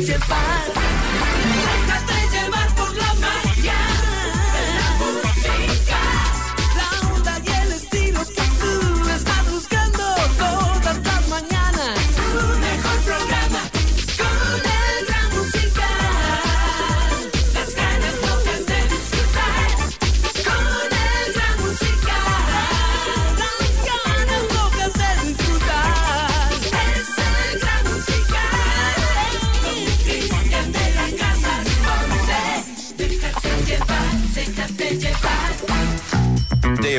嫌烦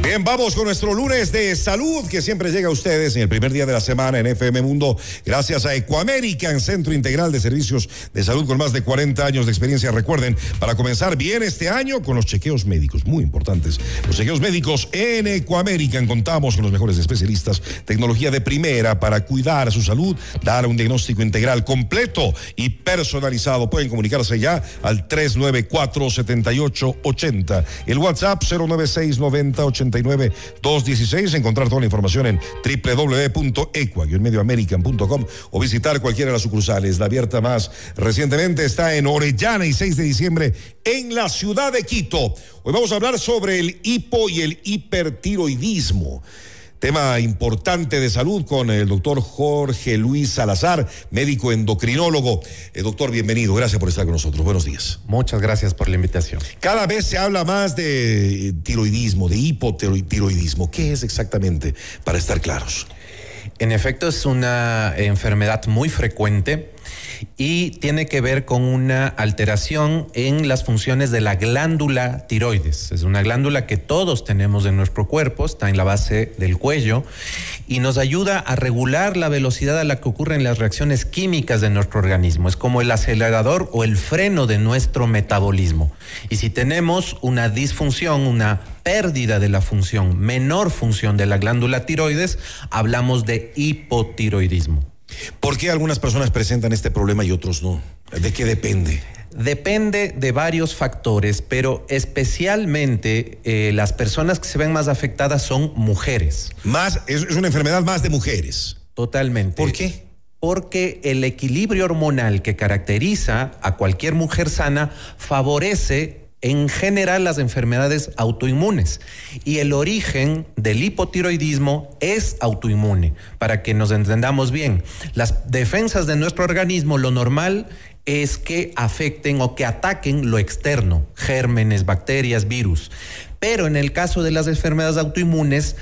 Bien, vamos con nuestro lunes de salud que siempre llega a ustedes en el primer día de la semana en FM Mundo, gracias a Ecoamérica en Centro Integral de Servicios de Salud con más de 40 años de experiencia. Recuerden, para comenzar bien este año con los chequeos médicos, muy importantes. Los chequeos médicos en Ecoamérica contamos con los mejores especialistas, tecnología de primera para cuidar su salud, dar un diagnóstico integral completo y personalizado. Pueden comunicarse ya al 394 7880, el WhatsApp 096 90 216 Encontrar toda la información en www.equa-medioamerican.com o visitar cualquiera de las sucursales. La abierta más recientemente está en Orellana y 6 de diciembre en la ciudad de Quito. Hoy vamos a hablar sobre el hipo y el hipertiroidismo. Tema importante de salud con el doctor Jorge Luis Salazar, médico endocrinólogo. Eh, doctor, bienvenido. Gracias por estar con nosotros. Buenos días. Muchas gracias por la invitación. Cada vez se habla más de tiroidismo, de hipotiroidismo. ¿Qué es exactamente para estar claros? En efecto, es una enfermedad muy frecuente y tiene que ver con una alteración en las funciones de la glándula tiroides. Es una glándula que todos tenemos en nuestro cuerpo, está en la base del cuello y nos ayuda a regular la velocidad a la que ocurren las reacciones químicas de nuestro organismo. Es como el acelerador o el freno de nuestro metabolismo. Y si tenemos una disfunción, una pérdida de la función, menor función de la glándula tiroides, hablamos de hipotiroidismo. ¿Por qué algunas personas presentan este problema y otros no? ¿De qué depende? Depende de varios factores, pero especialmente eh, las personas que se ven más afectadas son mujeres. Más, es, es una enfermedad más de mujeres. Totalmente. ¿Por qué? Porque el equilibrio hormonal que caracteriza a cualquier mujer sana favorece en general las enfermedades autoinmunes y el origen del hipotiroidismo es autoinmune. Para que nos entendamos bien, las defensas de nuestro organismo, lo normal es que afecten o que ataquen lo externo, gérmenes, bacterias, virus. Pero en el caso de las enfermedades autoinmunes,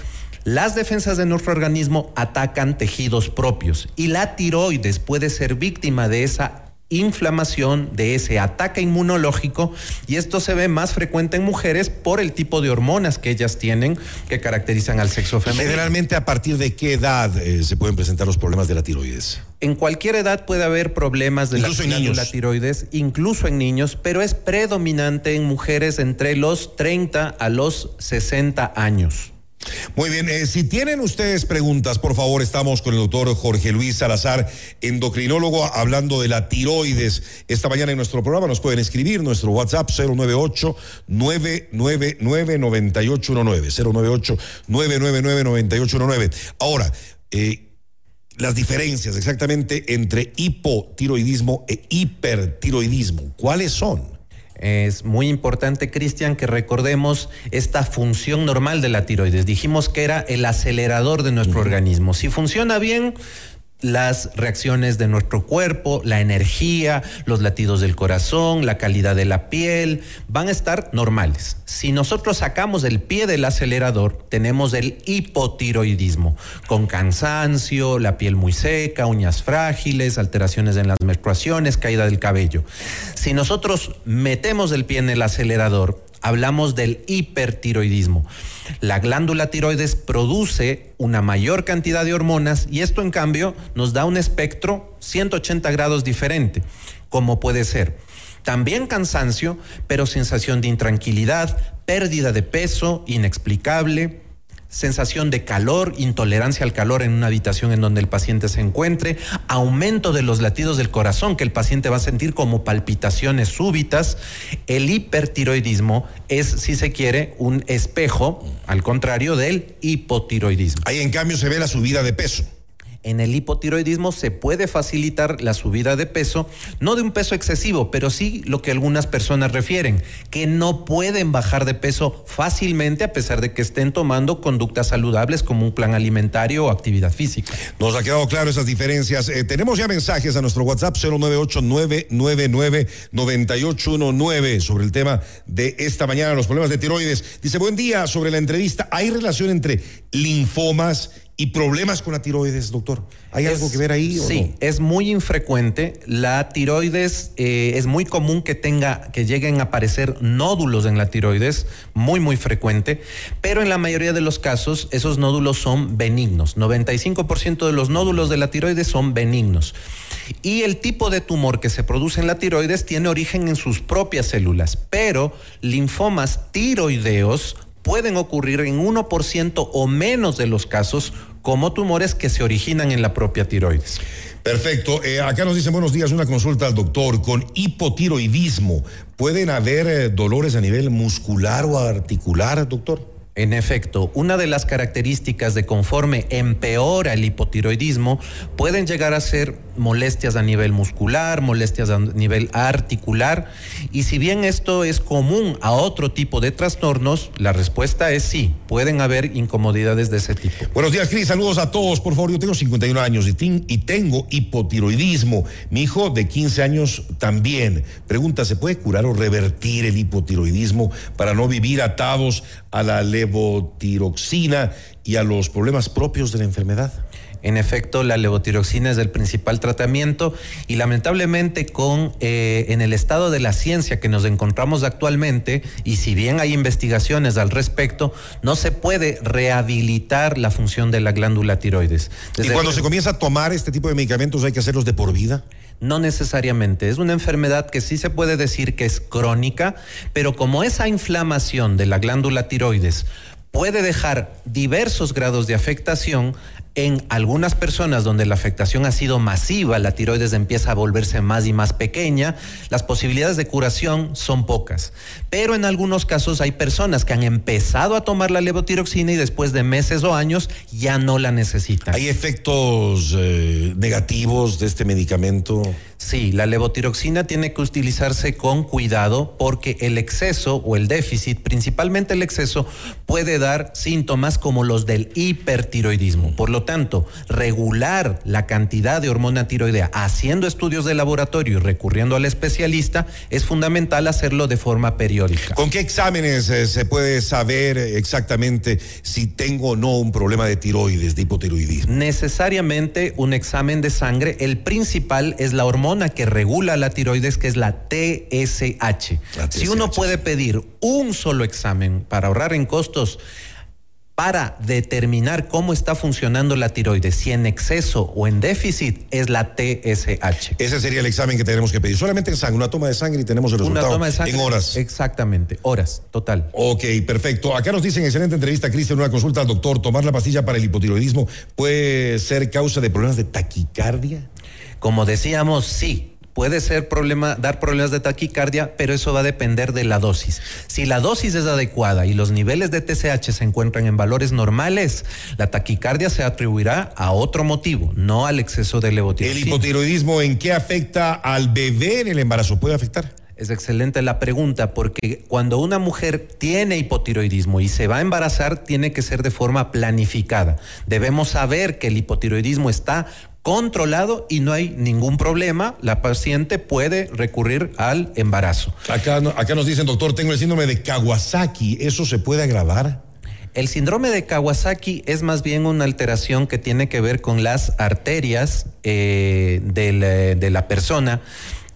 las defensas de nuestro organismo atacan tejidos propios y la tiroides puede ser víctima de esa inflamación, de ese ataque inmunológico y esto se ve más frecuente en mujeres por el tipo de hormonas que ellas tienen que caracterizan al sexo femenino. Generalmente a partir de qué edad eh, se pueden presentar los problemas de la tiroides? En cualquier edad puede haber problemas de la, tiroides, incluso en niños, pero es predominante en mujeres entre los 30 a los 60 años. Muy bien, eh, si tienen ustedes preguntas, por favor, estamos con el doctor Jorge Luis Salazar, endocrinólogo, hablando de la tiroides. Esta mañana en nuestro programa nos pueden escribir nuestro WhatsApp 098-999-9819. 098-999-9819. Ahora, eh, las diferencias exactamente entre hipotiroidismo e hipertiroidismo, ¿cuáles son? Es muy importante, Cristian, que recordemos esta función normal de la tiroides. Dijimos que era el acelerador de nuestro organismo. Si funciona bien, las reacciones de nuestro cuerpo, la energía, los latidos del corazón, la calidad de la piel, van a estar normales. Si nosotros sacamos el pie del acelerador, tenemos el hipotiroidismo, con cansancio, la piel muy seca, uñas frágiles, alteraciones en las menstruaciones, caída del cabello. Si nosotros metemos el pie en el acelerador, hablamos del hipertiroidismo. La glándula tiroides produce una mayor cantidad de hormonas y esto en cambio nos da un espectro 180 grados diferente, como puede ser también cansancio, pero sensación de intranquilidad, pérdida de peso inexplicable, sensación de calor, intolerancia al calor en una habitación en donde el paciente se encuentre, aumento de los latidos del corazón que el paciente va a sentir como palpitaciones súbitas. El hipertiroidismo es, si se quiere, un espejo, al contrario del hipotiroidismo. Ahí en cambio se ve la subida de peso en el hipotiroidismo se puede facilitar la subida de peso, no de un peso excesivo, pero sí lo que algunas personas refieren, que no pueden bajar de peso fácilmente a pesar de que estén tomando conductas saludables como un plan alimentario o actividad física. Nos ha quedado claro esas diferencias. Eh, tenemos ya mensajes a nuestro WhatsApp 098-999-9819 sobre el tema de esta mañana, los problemas de tiroides. Dice, buen día, sobre la entrevista, ¿hay relación entre linfomas y problemas con la tiroides, doctor. ¿Hay algo que ver ahí? sí, es muy infrecuente. La tiroides eh, es muy común que tenga, que lleguen a aparecer nódulos en la tiroides, muy, muy frecuente, pero en la mayoría de los casos esos nódulos son benignos. 95% de los nódulos de la tiroides son benignos. Y el tipo de tumor que se produce en la tiroides tiene origen en sus propias células, pero linfomas tiroideos pueden ocurrir en 1% o menos de los casos como tumores que se originan en la propia tiroides. Perfecto. Eh, acá nos dicen buenos días, una consulta al doctor. Con hipotiroidismo, ¿pueden haber eh, dolores a nivel muscular o articular, doctor? En efecto, una de las características de conforme empeora el hipotiroidismo pueden llegar a ser molestias a nivel muscular, molestias a nivel articular y si bien esto es común a otro tipo de trastornos, la respuesta es sí, pueden haber incomodidades de ese tipo. Buenos días, Cris, saludos a todos, por favor, yo tengo 51 años y, tengo hipotiroidismo, mi hijo de 15 años también. Pregunta, ¿se puede curar o revertir el hipotiroidismo para no vivir atados a la levotiroxina y a los problemas propios de la enfermedad. En efecto, la levotiroxina es el principal tratamiento y lamentablemente con eh, en el estado de la ciencia que nos encontramos actualmente y si bien hay investigaciones al respecto, no se puede rehabilitar la función de la glándula tiroides. ¿Y cuando se comienza a tomar este tipo de medicamentos hay que hacerlos de por vida? No necesariamente. Es una enfermedad que sí se puede decir que es crónica, pero como esa inflamación de la glándula tiroides puede dejar diversos grados de afectación, en algunas personas donde la afectación ha sido masiva, la tiroides empieza a volverse más y más pequeña, las posibilidades de curación son pocas. Pero en algunos casos hay personas que han empezado a tomar la levotiroxina y después de meses o años ya no la necesitan. ¿Hay efectos eh, negativos de este medicamento? Sí, la levotiroxina tiene que utilizarse con cuidado porque el exceso o el déficit, principalmente el exceso, puede dar síntomas como los del hipertiroidismo. Por lo tanto, regular la cantidad de hormona tiroidea haciendo estudios de laboratorio y recurriendo al especialista es fundamental hacerlo de forma periódica. ¿Con qué exámenes eh, se puede saber exactamente si tengo o no un problema de tiroides, de hipotiroidismo? Necesariamente un examen de sangre. El principal es la hormona que regula la tiroides, que es la TSH. Si uno puede pedir un solo examen para ahorrar en costos, para determinar cómo está funcionando la tiroides, si en exceso o en déficit, es la TSH. Ese sería el examen que tenemos que pedir. Solamente en sangre, una toma de sangre y tenemos el resultado toma de sangre, en horas. Exactamente, horas, total. Ok, perfecto. Acá nos dicen, excelente entrevista, Cristian, una consulta al doctor. ¿Tomar la pastilla para el hipotiroidismo puede ser causa de problemas de taquicardia? Como decíamos, sí, puede ser problema, dar problemas de taquicardia, pero eso va a depender de la dosis. Si la dosis es adecuada y los niveles de TSH se encuentran en valores normales, la taquicardia se atribuirá a otro motivo, no al exceso de levotiroxina. ¿El hipotiroidismo en qué afecta al bebé en el embarazo? ¿Puede afectar? Es excelente la pregunta porque cuando una mujer tiene hipotiroidismo y se va a embarazar, tiene que ser de forma planificada. Debemos saber que el hipotiroidismo está controlado y no hay ningún problema, la paciente puede recurrir al embarazo. Acá, acá nos dicen, doctor, tengo el síndrome de Kawasaki, ¿eso se puede agravar? El síndrome de Kawasaki es más bien una alteración que tiene que ver con las arterias eh, de la persona,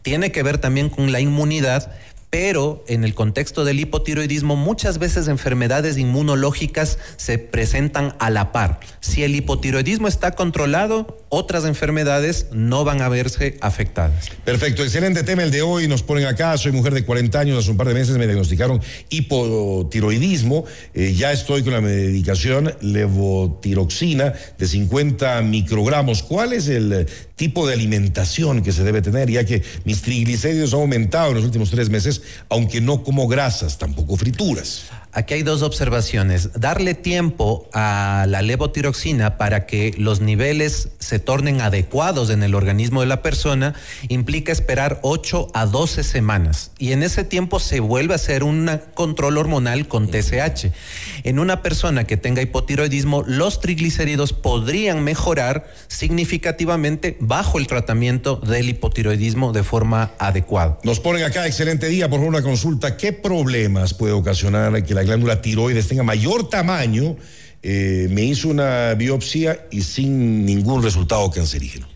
tiene que ver también con la inmunidad, pero en el contexto del hipotiroidismo muchas veces enfermedades inmunológicas se presentan a la par. Si el hipotiroidismo está controlado, otras enfermedades no van a verse afectadas. Perfecto, excelente tema el de hoy. Nos ponen acá, soy mujer de 40 años, hace un par de meses me diagnosticaron hipotiroidismo. Eh, ya estoy con la medicación levotiroxina de 50 microgramos. ¿Cuál es el tipo de alimentación que se debe tener? Ya que mis triglicéridos han aumentado en los últimos tres meses, aunque no como grasas, tampoco frituras. Aquí hay dos observaciones. Darle tiempo a la levotiroxina para que los niveles se tornen adecuados en el organismo de la persona implica esperar 8 a 12 semanas. Y en ese tiempo se vuelve a hacer un control hormonal con TSH. En una persona que tenga hipotiroidismo, los triglicéridos podrían mejorar significativamente bajo el tratamiento del hipotiroidismo de forma adecuada. Nos ponen acá, excelente día, por una consulta. ¿Qué problemas puede ocasionar que la la glándula tiroides tenga mayor tamaño, eh, me hizo una biopsia y sin ningún resultado cancerígeno.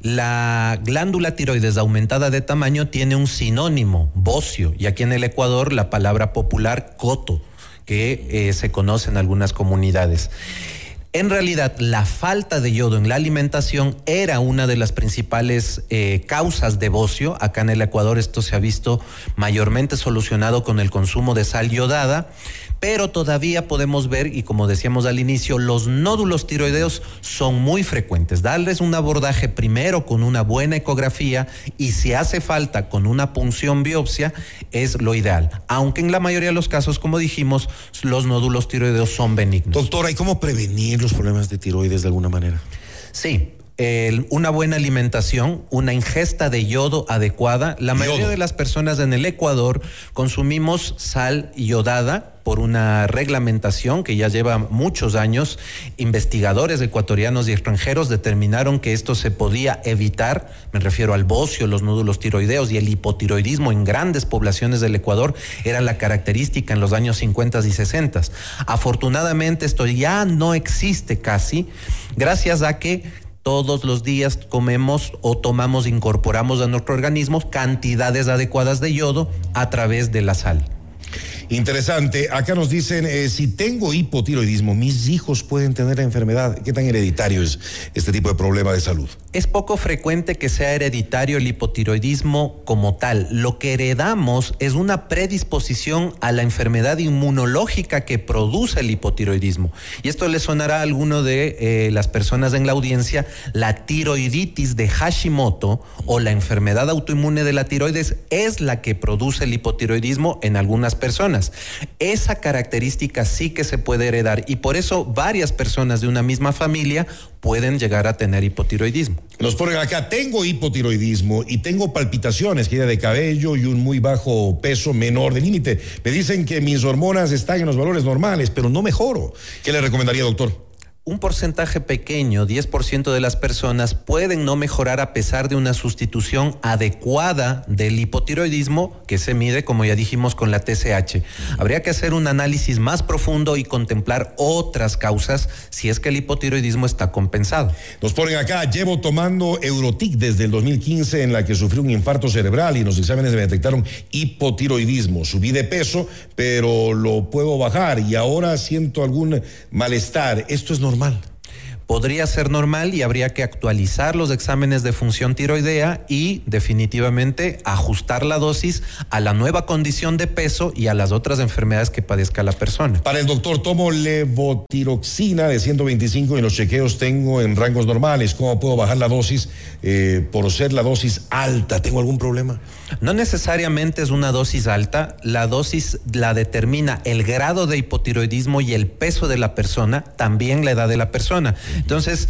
La glándula tiroides aumentada de tamaño tiene un sinónimo, bocio, y aquí en el Ecuador la palabra popular coto, que eh, se conoce en algunas comunidades. En realidad, la falta de yodo en la alimentación era una de las principales eh, causas de bocio. Acá en el Ecuador esto se ha visto mayormente solucionado con el consumo de sal yodada, pero todavía podemos ver, y como decíamos al inicio, los nódulos tiroideos son muy frecuentes. Darles un abordaje primero con una buena ecografía y si hace falta con una punción biopsia es lo ideal. Aunque en la mayoría de los casos, como dijimos, los nódulos tiroideos son benignos. Doctora, ¿y cómo prevenir los problemas de tiroides de alguna manera? Sí, una buena alimentación, una ingesta de yodo adecuada. La mayoría de las personas en el Ecuador consumimos sal yodada por una reglamentación que ya lleva muchos años. Investigadores ecuatorianos y extranjeros determinaron que esto se podía evitar. Me refiero al bocio, los nódulos tiroideos y el hipotiroidismo en grandes poblaciones del Ecuador era la característica en los años 50 y 60. Afortunadamente esto ya no existe casi gracias a que todos los días comemos o tomamos, incorporamos a nuestro organismo cantidades adecuadas de yodo a través de la sal. Interesante. Acá nos dicen, eh, si tengo hipotiroidismo, mis hijos pueden tener la enfermedad. ¿Qué tan hereditario es este tipo de problema de salud? Es poco frecuente que sea hereditario el hipotiroidismo como tal. Lo que heredamos es una predisposición a la enfermedad inmunológica que produce el hipotiroidismo. Y esto le sonará a alguno de eh, las personas en la audiencia, la tiroiditis de Hashimoto o la enfermedad autoinmune de la tiroides es la que produce el hipotiroidismo en algunas personas. Esa característica sí que se puede heredar y por eso varias personas de una misma familia pueden llegar a tener hipotiroidismo. Nos ponen acá, tengo hipotiroidismo y tengo palpitaciones, caída de cabello y un muy bajo peso menor de límite. Me dicen que mis hormonas están en los valores normales, pero no mejoro. ¿Qué le recomendaría, doctor? Un porcentaje pequeño, 10% de las personas, pueden no mejorar a pesar de una sustitución adecuada del hipotiroidismo que se mide, como ya dijimos, con la TSH. Habría que hacer un análisis más profundo y contemplar otras causas si es que el hipotiroidismo está compensado. Nos ponen acá, llevo tomando Eurotic desde el 2015 en la que sufrí un infarto cerebral y los exámenes me detectaron hipotiroidismo. Subí de peso, pero lo puedo bajar y ahora siento algún malestar. Esto es normal normal podría ser normal y habría que actualizar los exámenes de función tiroidea y definitivamente ajustar la dosis a la nueva condición de peso y a las otras enfermedades que padezca la persona. Para el doctor, tomo levotiroxina de 125 y en los chequeos tengo en rangos normales. ¿Cómo puedo bajar la dosis eh, por ser la dosis alta? ¿Tengo algún problema? No necesariamente es una dosis alta. La dosis la determina el grado de hipotiroidismo y el peso de la persona, también la edad de la persona. Entonces,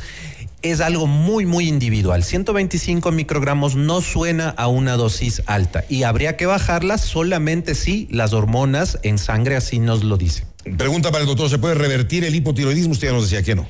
es algo muy, muy individual. 125 microgramos no suena a una dosis alta y habría que bajarla solamente si las hormonas en sangre así nos lo dicen. Pregunta para el doctor, ¿se puede revertir el hipotiroidismo? Usted ya nos decía que no.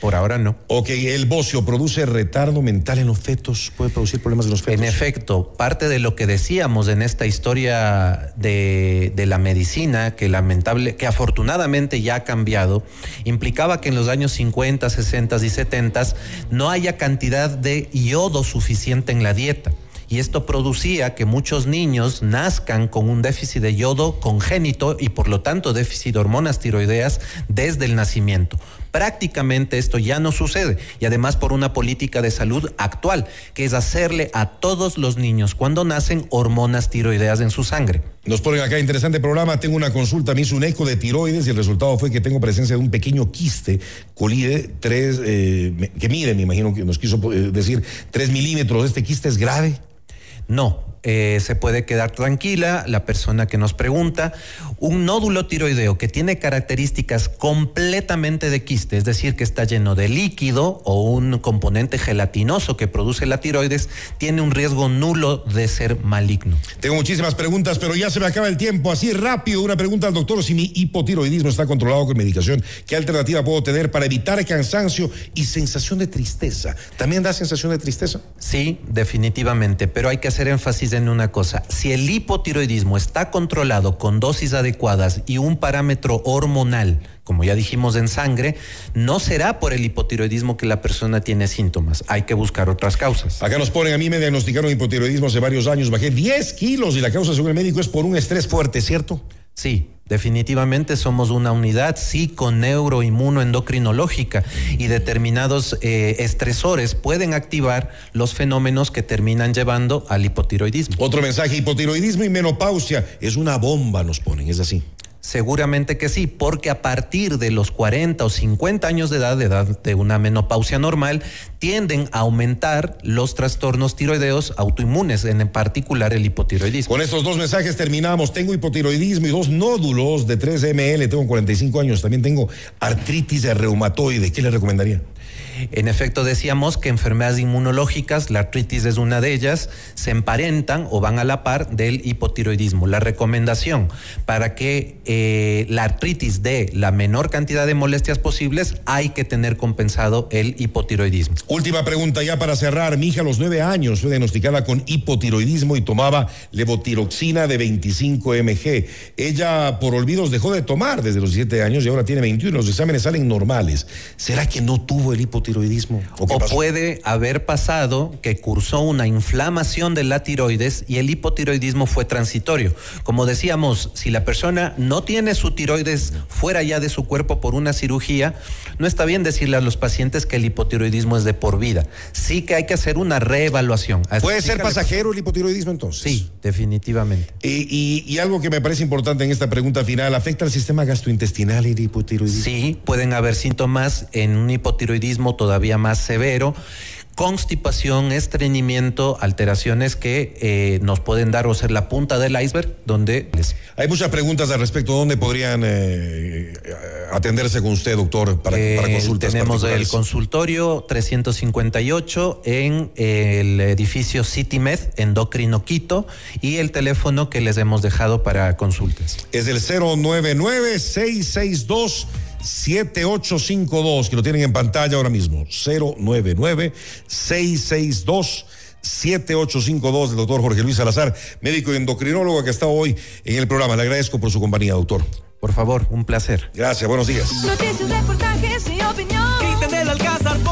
Por ahora no. Ok, ¿el bocio produce retardo mental en los fetos? ¿Puede producir problemas en los fetos? En efecto, parte de lo que decíamos en esta historia de, de la medicina, que lamentable, que afortunadamente ya ha cambiado, implicaba que en los años 50, 60 y 70 no haya cantidad de yodo suficiente en la dieta y esto producía que muchos niños nazcan con un déficit de yodo congénito y por lo tanto déficit de hormonas tiroideas desde el nacimiento. Prácticamente esto ya no sucede y además por una política de salud actual, que es hacerle a todos los niños cuando nacen hormonas tiroideas en su sangre. Nos ponen acá interesante programa. Tengo una consulta, me hizo un eco de tiroides y el resultado fue que tengo presencia de un pequeño quiste colide, tres, eh, que mide, me imagino que nos quiso eh, decir, tres milímetros. ¿Este quiste es grave? No, eh, se puede quedar tranquila la persona que nos pregunta. Un nódulo tiroideo que tiene características completamente de quiste, es decir, que está lleno de líquido o un componente gelatinoso que produce la tiroides, tiene un riesgo nulo de ser maligno. Tengo muchísimas preguntas, pero ya se me acaba el tiempo. Así rápido, una pregunta al doctor, si mi hipotiroidismo está controlado con medicación, ¿qué alternativa puedo tener para evitar cansancio y sensación de tristeza? ¿También da sensación de tristeza? Sí, definitivamente, pero hay que hacer énfasis en una cosa. Si el hipotiroidismo está controlado con dosis adecuadas y un parámetro hormonal, como ya dijimos en sangre, no será por el hipotiroidismo que la persona tiene síntomas. Hay que buscar otras causas. Acá nos ponen, a mí me diagnosticaron hipotiroidismo hace varios años, bajé 10 kilos y la causa según el médico es por un estrés fuerte, ¿cierto? Sí, definitivamente somos una unidad psico-neuro-inmuno-endocrinológica y determinados eh, estresores pueden activar los fenómenos que terminan llevando al hipotiroidismo. Otro mensaje, hipotiroidismo y menopausia es una bomba, nos ponen, es así. Seguramente que sí, porque a partir de los 40 o 50 años de edad, de edad de una menopausia normal, tienden a aumentar los trastornos tiroideos autoinmunes, en particular el hipotiroidismo. Con estos dos mensajes terminamos. Tengo hipotiroidismo y dos nódulos de 3 ml, tengo 45 años, también tengo artritis de reumatoide. ¿Qué le recomendaría? En efecto, decíamos que enfermedades inmunológicas, la artritis es una de ellas, se emparentan o van a la par del hipotiroidismo. La recomendación para que eh, la artritis dé la menor cantidad de molestias posibles, hay que tener compensado el hipotiroidismo. Última pregunta ya para cerrar. Mi hija a los nueve años fue diagnosticada con hipotiroidismo y tomaba levotiroxina de 25 mg. Ella por olvidos dejó de tomar desde los siete años y ahora tiene 21. Los exámenes salen normales. ¿Será que no tuvo el hipotiroidismo? Tiroidismo? ¿O, puede haber pasado que cursó una inflamación de la tiroides y el hipotiroidismo fue transitorio. Como decíamos, si la persona no tiene su tiroides fuera ya de su cuerpo por una cirugía, no está bien decirle a los pacientes que el hipotiroidismo es de por vida. Sí que hay que hacer una reevaluación. ¿Puede ser pasajero el hipotiroidismo entonces? Sí, definitivamente. Y, y, algo que me parece importante en esta pregunta final, ¿afecta al sistema gastrointestinal el hipotiroidismo? Sí, pueden haber síntomas en un hipotiroidismo todavía más severo constipación, estreñimiento, alteraciones que eh, nos pueden dar o ser la punta del iceberg, donde... Hay muchas preguntas al respecto. ¿Dónde podrían eh, atenderse con usted, doctor, para, para eh, consultas Tenemos el consultorio 358 en el edificio CityMed, Endocrino Quito, y el teléfono que les hemos dejado para consultas. Es el 099 662 7852, que lo tienen en pantalla ahora mismo. 099-662-7852 del doctor Jorge Luis Salazar, médico y endocrinólogo que está hoy en el programa. Le agradezco por su compañía, doctor. Por favor, un placer. Gracias, buenos días. Noticias, reportajes y opinión. Cristian del Alcázar, tu